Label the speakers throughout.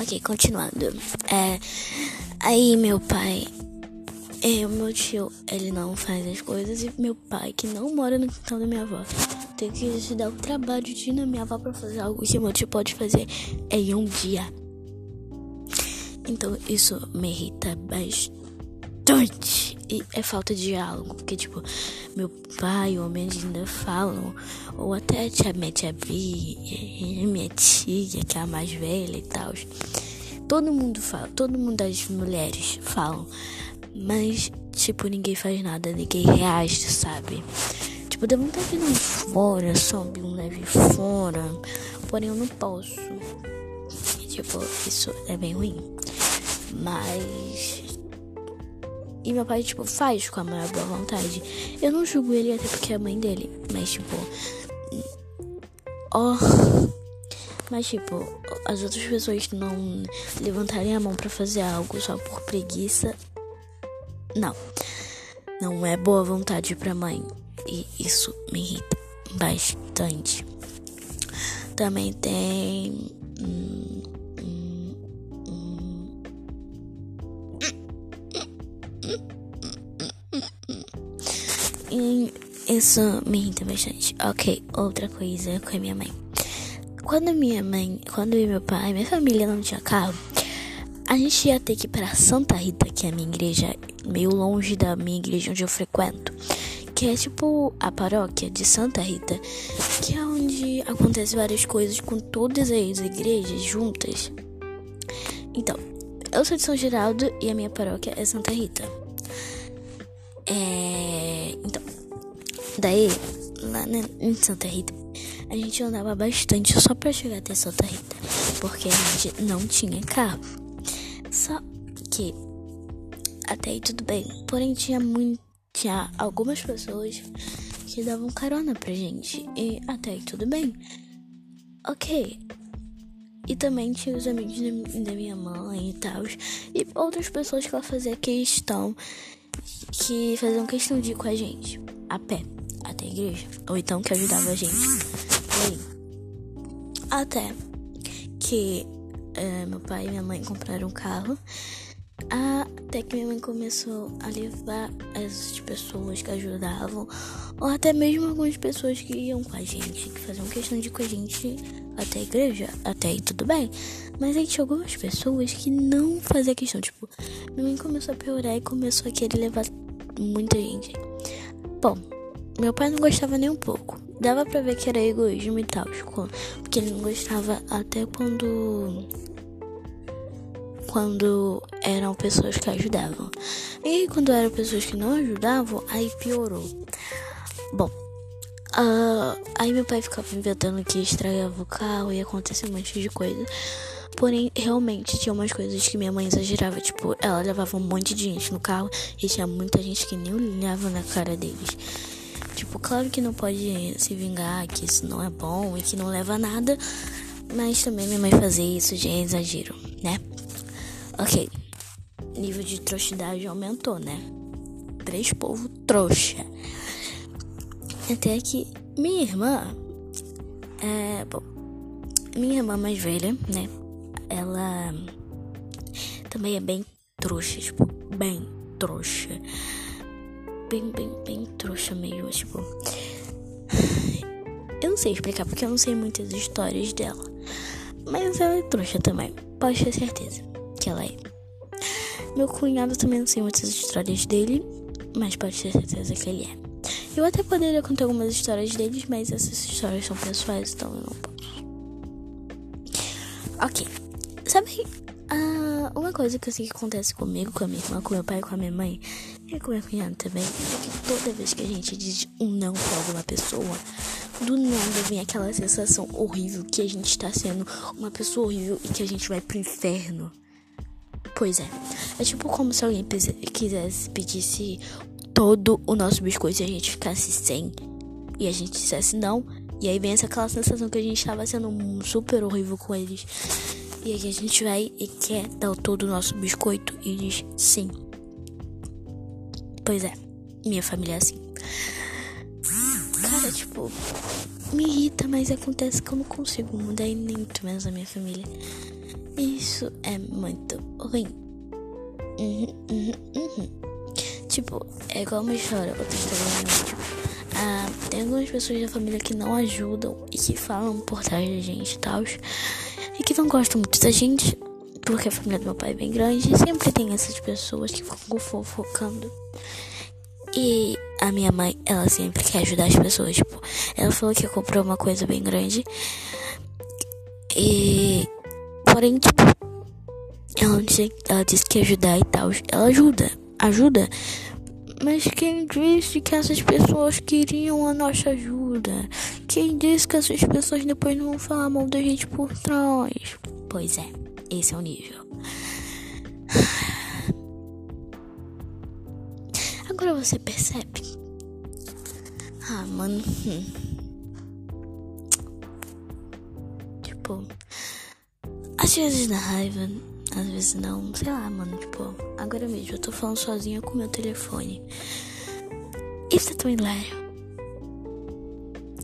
Speaker 1: Ok, continuando. É, aí meu pai. É, o meu tio, ele não faz as coisas e meu pai, que não mora no quintal da minha avó, tem que se dar o trabalho de ir na minha avó pra fazer algo que meu tio pode fazer em um dia. Então isso me irrita bastante. E é falta de diálogo, porque tipo, meu pai ou minha ainda falam, ou até a tia, minha tia Bi, minha tia, que é a mais velha e tal. Todo mundo fala, todo mundo das mulheres falam, mas tipo, ninguém faz nada, ninguém reage, sabe? Tipo, dá vontade de ir fora, sobe um leve fora, porém eu não posso. Tipo, isso é bem ruim. Mas e meu pai, tipo, faz com a maior boa vontade. Eu não julgo ele até porque é a mãe dele. Mas, tipo. Ó. Oh, mas, tipo, as outras pessoas não levantarem a mão para fazer algo só por preguiça. Não. Não é boa vontade pra mãe. E isso me irrita bastante. Também tem. Isso me irrita bastante. Ok, outra coisa com a minha mãe. Quando minha mãe, quando eu e meu pai, minha família não tinha carro, a gente ia ter que ir para Santa Rita, que é a minha igreja, meio longe da minha igreja onde eu frequento, que é tipo a paróquia de Santa Rita, que é onde acontece várias coisas com todas as igrejas juntas. Então, eu sou de São Geraldo e a minha paróquia é Santa Rita. É, então, daí, lá em Santa Rita, a gente andava bastante só pra chegar até Santa Rita, porque a gente não tinha carro. Só que até aí tudo bem, porém tinha muito, tinha algumas pessoas que davam carona pra gente e até aí tudo bem. Ok. E também tinha os amigos da minha mãe e tal. E outras pessoas que ela fazia questão que faziam questão de ir com a gente a pé até a igreja, ou então que ajudava a gente aí. Até que é, meu pai e minha mãe compraram um carro. Até que minha mãe começou a levar essas pessoas que ajudavam, ou até mesmo algumas pessoas que iam com a gente, que faziam questão de ir com a gente até a igreja. Até aí tudo bem. Mas aí tinha algumas pessoas que não faziam questão. Tipo, minha mãe começou a piorar e começou a querer levar muita gente. Bom, meu pai não gostava nem um pouco. Dava pra ver que era egoísmo e tal. Porque ele não gostava até quando. Quando eram pessoas que ajudavam. E quando eram pessoas que não ajudavam, aí piorou. Bom, uh, aí meu pai ficava inventando que estragava o carro e acontecia um monte de coisa. Porém, realmente tinha umas coisas que minha mãe exagerava. Tipo, ela levava um monte de gente no carro e tinha muita gente que nem olhava na cara deles. Tipo, claro que não pode se vingar, que isso não é bom e que não leva a nada. Mas também minha mãe fazer isso já é exagero, né? Ok. Nível de trouxidade aumentou, né? Três povo trouxa. Até que minha irmã. É. Bom. Minha irmã mais velha, né? ela também é bem trouxa, tipo, bem trouxa. Bem, bem, bem trouxa mesmo, tipo. Eu não sei explicar porque eu não sei muitas histórias dela. Mas ela é trouxa também, pode ter certeza que ela é. Meu cunhado também não sei muitas histórias dele, mas pode ter certeza que ele é. Eu até poderia contar algumas histórias deles, mas essas histórias são pessoais, então eu não posso. Ok. Sabe, ah, uma coisa que eu sei que acontece comigo, com a minha irmã, com meu pai, com a minha mãe e com meu cunhado também, é que toda vez que a gente diz um não pra alguma pessoa, do nada vem aquela sensação horrível que a gente tá sendo uma pessoa horrível e que a gente vai pro inferno. Pois é. É tipo como se alguém quisesse pedisse todo o nosso biscoito e a gente ficasse sem. E a gente dissesse não. E aí vem essa aquela sensação que a gente tava sendo super horrível com eles. E aí a gente vai e quer dar todo o nosso biscoito e diz sim. Pois é, minha família é assim. Cara, tipo, me irrita, mas acontece que eu não consigo mudar e nem muito menos a minha família. isso é muito ruim. Uhum, uhum, uhum. Tipo, é igual uma história, outra história, tipo, ah, tem algumas pessoas da família que não ajudam e que falam por trás da gente e tal. E que não gostam muito da gente, porque a família do meu pai é bem grande. E sempre tem essas pessoas que ficam fofocando. E a minha mãe, ela sempre quer ajudar as pessoas. Tipo, ela falou que comprou uma coisa bem grande. E. Porém, tipo, ela disse, ela disse que ajudar e tal. Ela ajuda, ajuda. Mas quem disse que essas pessoas queriam a nossa ajuda? Quem disse que essas pessoas depois não vão falar mal da gente por trás? Pois é, esse é o nível. Agora você percebe? Ah, mano. Hum. Tipo, às vezes na raiva, às vezes não, sei lá, mano. Tipo, agora mesmo eu tô falando sozinha com meu telefone. Isso é tão hilário.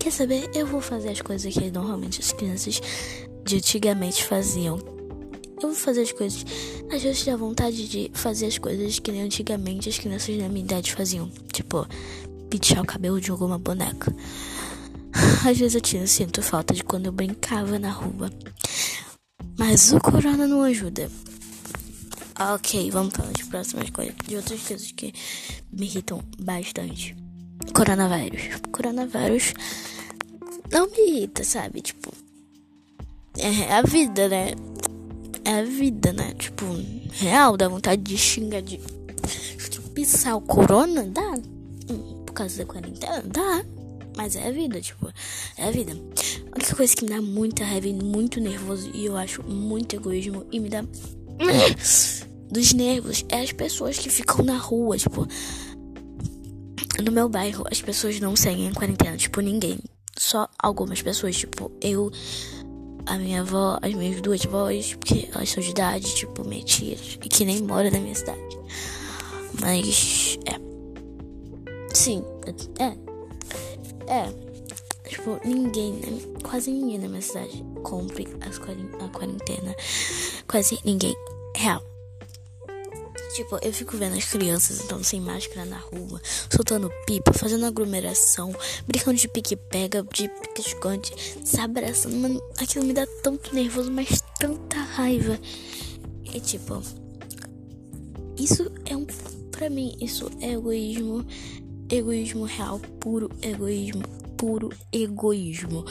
Speaker 1: Quer saber? Eu vou fazer as coisas que normalmente as crianças de antigamente faziam. Eu vou fazer as coisas. Às vezes dá vontade de fazer as coisas que nem antigamente as crianças da minha idade faziam. Tipo, pentear o cabelo de alguma boneca. Às vezes eu tinha, sinto falta de quando eu brincava na rua. Mas o corona não ajuda. Ok, vamos falar de próximas coisas. De outras coisas que me irritam bastante. Coronavírus. Coronavírus não me irrita, sabe? Tipo, é a vida, né? É a vida, né? Tipo, real, dá vontade de xingar, de pisar o corona, dá. Hum, por causa da quarentena, dá. Mas é a vida, tipo, é a vida. A única coisa que me dá muita raiva e muito nervoso e eu acho muito egoísmo e me dá dos nervos é as pessoas que ficam na rua, tipo, no meu bairro as pessoas não seguem a quarentena, tipo, ninguém. Só algumas pessoas, tipo, eu, a minha avó, as minhas duas vós, porque elas são de idade, tipo, minha e que nem mora na minha cidade. Mas, é. Sim, é. É, tipo, ninguém, né? quase ninguém na minha cidade cumpre as a quarentena. Quase ninguém. Real. Tipo, eu fico vendo as crianças então sem máscara na rua, soltando pipa, fazendo aglomeração, brincando de pique-pega, de pique-esconde, se abraçando. Mano, aquilo me dá tanto nervoso, mas tanta raiva. E tipo, isso é um. Pra mim, isso é egoísmo egoísmo real, puro egoísmo, puro egoísmo.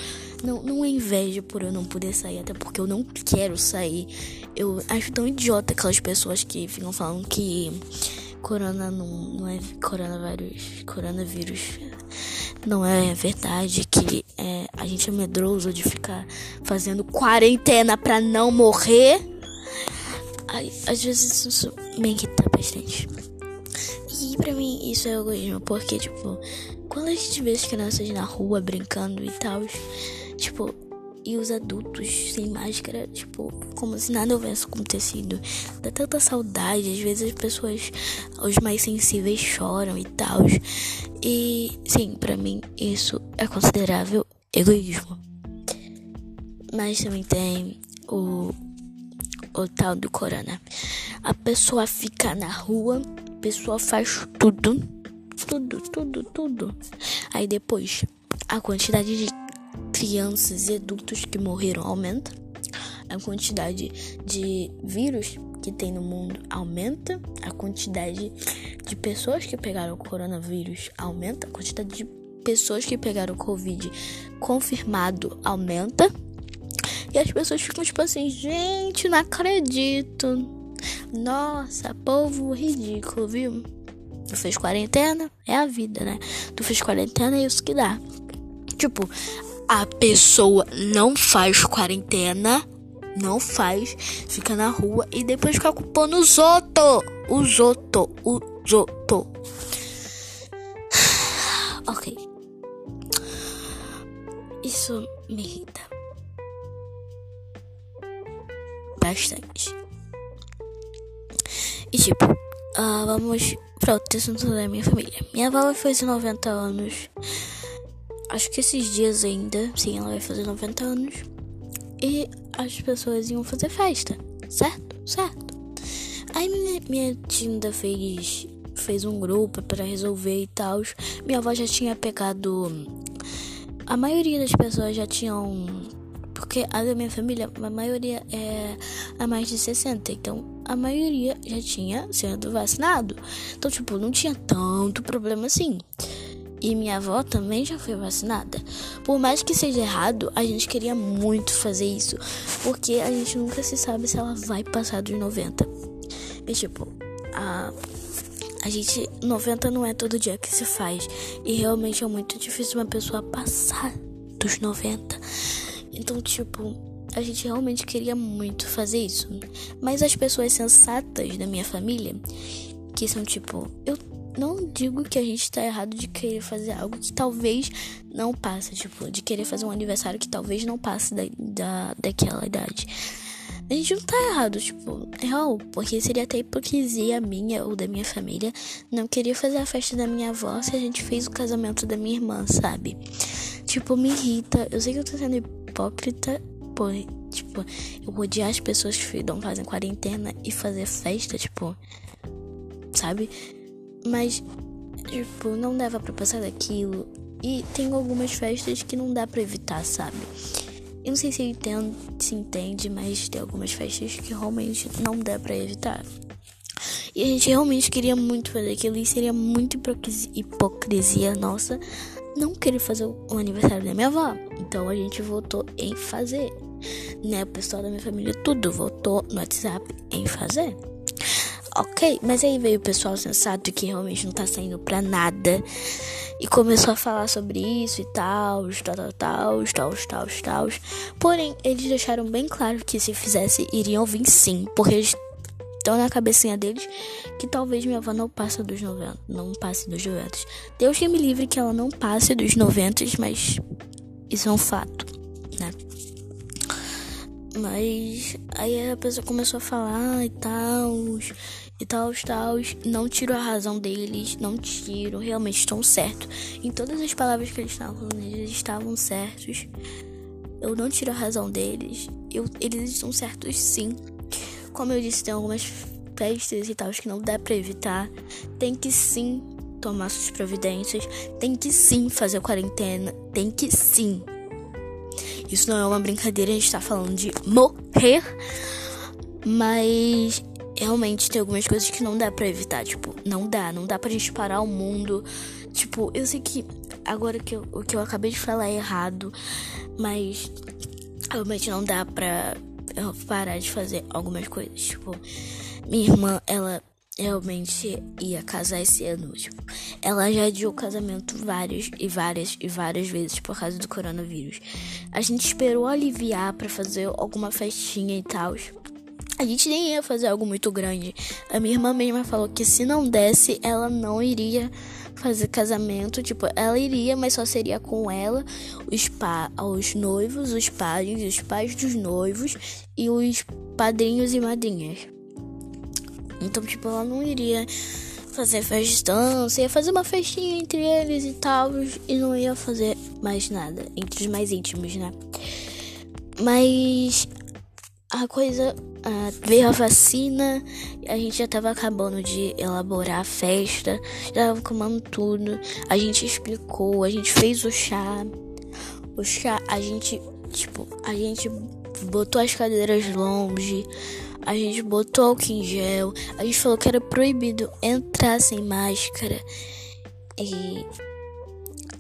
Speaker 1: Não, não é inveja por eu não poder sair, até porque eu não quero sair. Eu acho tão idiota aquelas pessoas que ficam falando que corona não, não é coronavírus, coronavírus não é verdade que é, a gente é medroso de ficar fazendo quarentena pra não morrer. Ai, às vezes isso me irrita bastante. E pra mim isso é egoísmo, porque, tipo, quando a gente vê as crianças na rua brincando e tal, tipo, e os adultos sem máscara, tipo, como se nada houvesse acontecido. Dá tanta saudade, às vezes as pessoas, os mais sensíveis choram e tal. E sim, para mim isso é considerável egoísmo. Mas também tem o, o tal do corona. A pessoa fica na rua pessoa faz tudo, tudo, tudo, tudo. Aí depois a quantidade de crianças e adultos que morreram aumenta, a quantidade de vírus que tem no mundo aumenta, a quantidade de pessoas que pegaram o coronavírus aumenta, a quantidade de pessoas que pegaram o Covid confirmado aumenta. E as pessoas ficam tipo assim, gente, não acredito. Nossa, povo ridículo, viu? Tu fez quarentena? É a vida, né? Tu fez quarentena, é isso que dá. Tipo, a pessoa não faz quarentena, não faz, fica na rua e depois fica culpando os outros. Os outros, os outros. Ok. Isso me irrita. Bastante. E tipo, uh, vamos para outro assunto da minha família. Minha avó fazer 90 anos. Acho que esses dias ainda. Sim, ela vai fazer 90 anos. E as pessoas iam fazer festa. certo? Certo. Aí minha, minha tia fez, fez um grupo para resolver e tal. Minha avó já tinha pegado. A maioria das pessoas já tinham. Porque a da minha família, a maioria é a mais de 60. Então a maioria já tinha sido vacinado. Então, tipo, não tinha tanto problema assim. E minha avó também já foi vacinada. Por mais que seja errado, a gente queria muito fazer isso. Porque a gente nunca se sabe se ela vai passar dos 90. E tipo, a, a gente. 90 não é todo dia que se faz. E realmente é muito difícil uma pessoa passar dos 90. Então, tipo, a gente realmente queria muito fazer isso. Mas as pessoas sensatas da minha família, que são tipo, eu não digo que a gente tá errado de querer fazer algo que talvez não passe, tipo, de querer fazer um aniversário que talvez não passe da, da, daquela idade. A gente não tá errado, tipo, é real, porque seria até hipocrisia minha ou da minha família não querer fazer a festa da minha avó se a gente fez o casamento da minha irmã, sabe? Tipo, me irrita. Eu sei que eu tô sendo hipócrita, por, tipo, eu odiar as pessoas que não fazem quarentena e fazer festa, tipo, sabe? Mas, tipo, não dava pra passar daquilo. E tem algumas festas que não dá pra evitar, sabe? Eu não sei se entendo, se entende, mas tem algumas festas que realmente não dá pra evitar. E a gente realmente queria muito fazer aquilo e seria muito hipocrisia nossa não querer fazer o aniversário da minha avó. Então a gente votou em fazer. Né? O pessoal da minha família tudo votou no WhatsApp em fazer. Ok, mas aí veio o pessoal sensato que realmente não tá saindo pra nada. E começou a falar sobre isso e tal, tal, tal, tal, tal, tal, tal. Porém, eles deixaram bem claro que se fizesse, iriam vir sim. Porque eles estão na cabecinha deles que talvez minha avó não passe dos 90. Não passe dos 90. Deus que me livre que ela não passe dos 90, mas isso é um fato, né? Mas aí a pessoa começou a falar e tal e tal, tal. Não tiro a razão deles, não tiro, realmente estão certos. Em todas as palavras que eles estavam falando, eles estavam certos. Eu não tiro a razão deles. Eu, eles estão certos sim. Como eu disse, tem algumas festas e tal que não dá pra evitar. Tem que sim tomar suas providências. Tem que sim fazer quarentena. Tem que sim. Isso não é uma brincadeira, a gente tá falando de morrer. Mas realmente tem algumas coisas que não dá para evitar, tipo, não dá, não dá pra gente parar o mundo. Tipo, eu sei que agora que eu, o que eu acabei de falar é errado, mas realmente não dá pra eu parar de fazer algumas coisas. Tipo, minha irmã, ela realmente ia casar esse ano. Tipo, ela já adiou o casamento várias e várias e várias vezes por causa do coronavírus. A gente esperou aliviar para fazer alguma festinha e tal. A gente nem ia fazer algo muito grande. A minha irmã mesma falou que se não desse, ela não iria fazer casamento. Tipo, ela iria, mas só seria com ela, os, pa os noivos, os pais, os pais dos noivos e os padrinhos e madrinhas. Então, tipo, ela não iria fazer festança, ia fazer uma festinha entre eles e tal, e não ia fazer mais nada, entre os mais íntimos, né? Mas a coisa veio a vacina, a gente já tava acabando de elaborar a festa, já tava comendo tudo. A gente explicou, a gente fez o chá. O chá, a gente, tipo, a gente botou as cadeiras longe, a gente botou álcool em gel, a gente falou que era proibido entrar sem máscara. E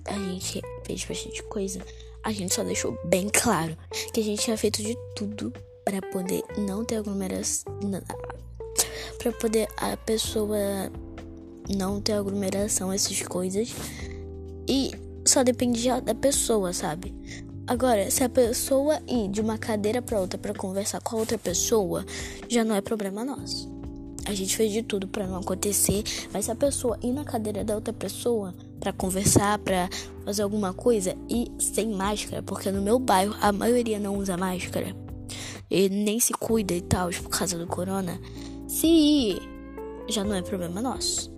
Speaker 1: a gente fez bastante coisa. A gente só deixou bem claro que a gente tinha feito de tudo para poder não ter aglomeração, para poder a pessoa não ter aglomeração, essas coisas. E só dependia da pessoa, sabe? Agora, se a pessoa ir de uma cadeira para outra para conversar com a outra pessoa, já não é problema nosso. A gente fez de tudo para não acontecer, mas se a pessoa ir na cadeira da outra pessoa para conversar, para fazer alguma coisa e sem máscara, porque no meu bairro a maioria não usa máscara e nem se cuida e tal por causa do corona, se já não é problema nosso.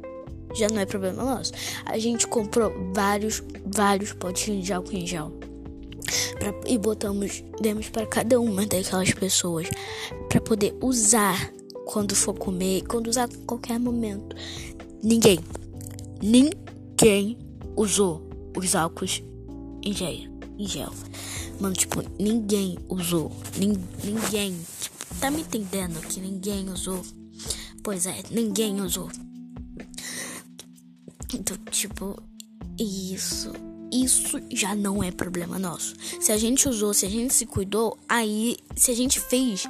Speaker 1: Já não é problema nosso. A gente comprou vários, vários potinhos de álcool em gel. pra, e botamos, demos para cada uma daquelas pessoas para poder usar quando for comer, quando usar a qualquer momento. Ninguém, ninguém usou os álcools em gel. Em gel. Mano, tipo, ninguém usou. Nin, ninguém. Tipo, tá me entendendo que ninguém usou? Pois é, ninguém usou. Então, tipo, isso. Isso já não é problema nosso. Se a gente usou, se a gente se cuidou, aí, se a gente fez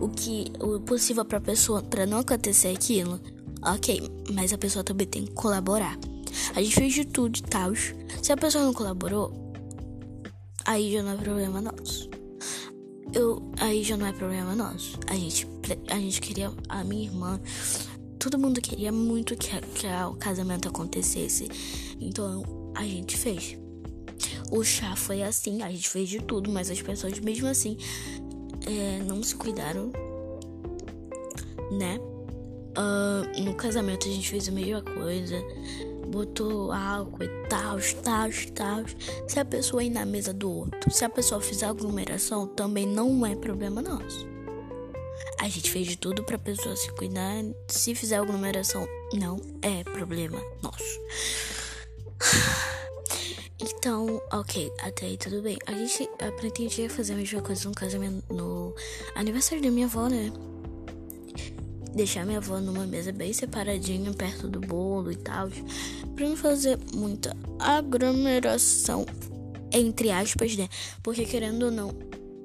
Speaker 1: o que o possível pra pessoa para não acontecer aquilo, ok. Mas a pessoa também tem que colaborar. A gente fez de tudo e tal. Se a pessoa não colaborou, aí já não é problema nosso. Eu, aí já não é problema nosso. A gente, a gente queria, a minha irmã, todo mundo queria muito que, que o casamento acontecesse. Então a gente fez. O chá foi assim, a gente fez de tudo, mas as pessoas mesmo assim é, não se cuidaram, né? Uh, no casamento a gente fez a mesma coisa botou álcool e tal, tal, tal. Se a pessoa ir na mesa do outro, se a pessoa fizer aglomeração, também não é problema nosso. A gente fez de tudo pra pessoa se cuidar. Se fizer aglomeração, não é problema nosso. Então, ok, até aí tudo bem. A gente pretendia fazer a mesma coisa no casamento, no aniversário da minha avó, né? Deixar minha avó numa mesa bem separadinha, perto do bolo e tal, pra não fazer muita aglomeração, entre aspas, né? Porque querendo ou não,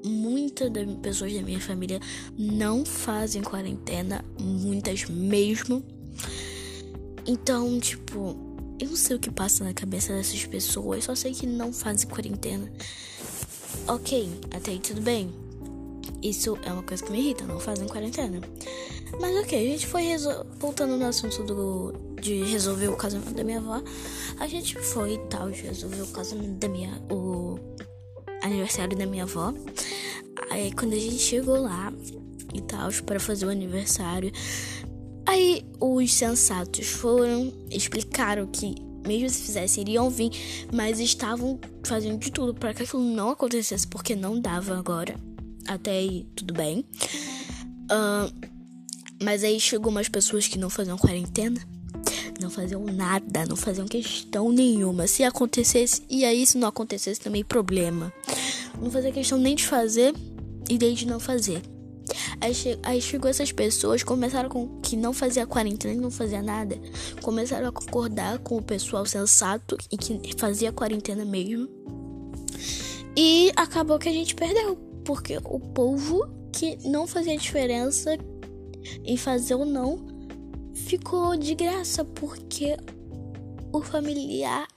Speaker 1: muitas pessoas da minha família não fazem quarentena, muitas mesmo. Então, tipo, eu não sei o que passa na cabeça dessas pessoas, só sei que não fazem quarentena. Ok, até aí tudo bem. Isso é uma coisa que me irrita, não fazem quarentena. Mas ok, a gente foi voltando no assunto do, de resolver o casamento da minha avó. A gente foi e tal, resolveu o casamento da minha. o aniversário da minha avó. Aí quando a gente chegou lá e tal, para fazer o aniversário. Aí os sensatos foram, explicaram que mesmo se fizesse, iriam vir, mas estavam fazendo de tudo para que aquilo não acontecesse, porque não dava agora. Até aí, tudo bem. Uh, mas aí chegou umas pessoas que não faziam quarentena, não faziam nada, não faziam questão nenhuma. Se acontecesse, e aí se não acontecesse também problema. Não fazia questão nem de fazer e nem de não fazer. Aí, che aí chegou essas pessoas, começaram com que não fazia quarentena e não fazia nada. Começaram a concordar com o pessoal sensato e que fazia quarentena mesmo. E acabou que a gente perdeu. Porque o povo que não fazia diferença em fazer ou não, ficou de graça porque o familiar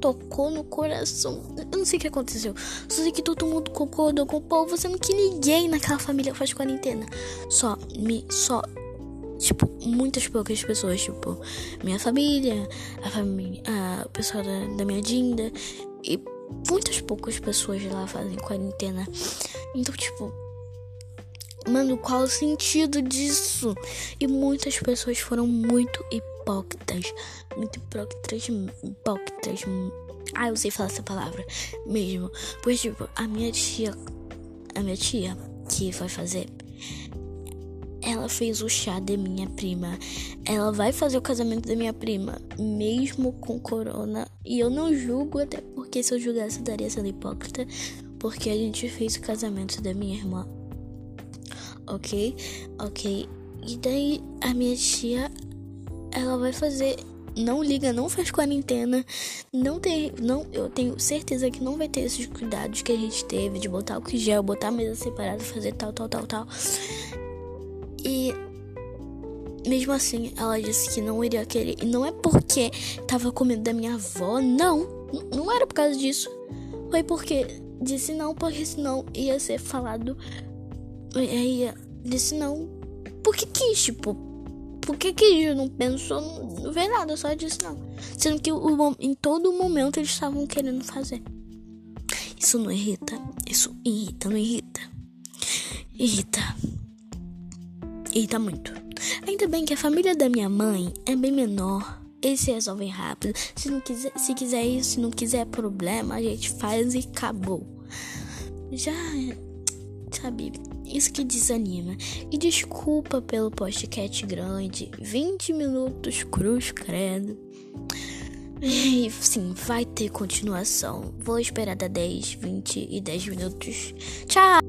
Speaker 1: tocou no coração. Eu não sei o que aconteceu. Só sei que todo mundo concordou com o povo, sendo que ninguém naquela família faz quarentena. Só me só tipo muitas poucas pessoas, tipo minha família, a família, a pessoa da, da minha Dinda e muitas poucas pessoas lá fazem quarentena. Então, tipo, Mano, qual o sentido disso? E muitas pessoas foram muito hipócritas. Muito hipócritas. Hipócritas. Ah, eu sei falar essa palavra mesmo. Pois, tipo, a minha tia. A minha tia que vai fazer. Ela fez o chá da minha prima. Ela vai fazer o casamento da minha prima, mesmo com corona. E eu não julgo, até porque se eu julgasse, eu daria sendo hipócrita. Porque a gente fez o casamento da minha irmã ok? Ok. E daí a minha tia, ela vai fazer. Não liga, não faz quarentena. Não tem. Não, eu tenho certeza que não vai ter esses cuidados que a gente teve de botar o gel, botar a mesa separada, fazer tal, tal, tal, tal. E mesmo assim, ela disse que não iria querer. E não é porque tava com medo da minha avó, não. Não era por causa disso. Foi porque disse não, porque senão ia ser falado Aí disse não. Por que quis, tipo? Por que quis? Não pensou, não vê nada, só disse não. Sendo que o, em todo momento eles estavam querendo fazer. Isso não irrita? Isso irrita, não irrita? Irrita. Irrita muito. Ainda bem que a família da minha mãe é bem menor. Eles se resolvem rápido. Se não quiser, se quiser isso, se não quiser problema, a gente faz e acabou. já. Sabe, isso que desanima. E desculpa pelo podcast grande. 20 minutos, cruz credo. E sim, vai ter continuação. Vou esperar dar 10, 20 e 10 minutos. Tchau!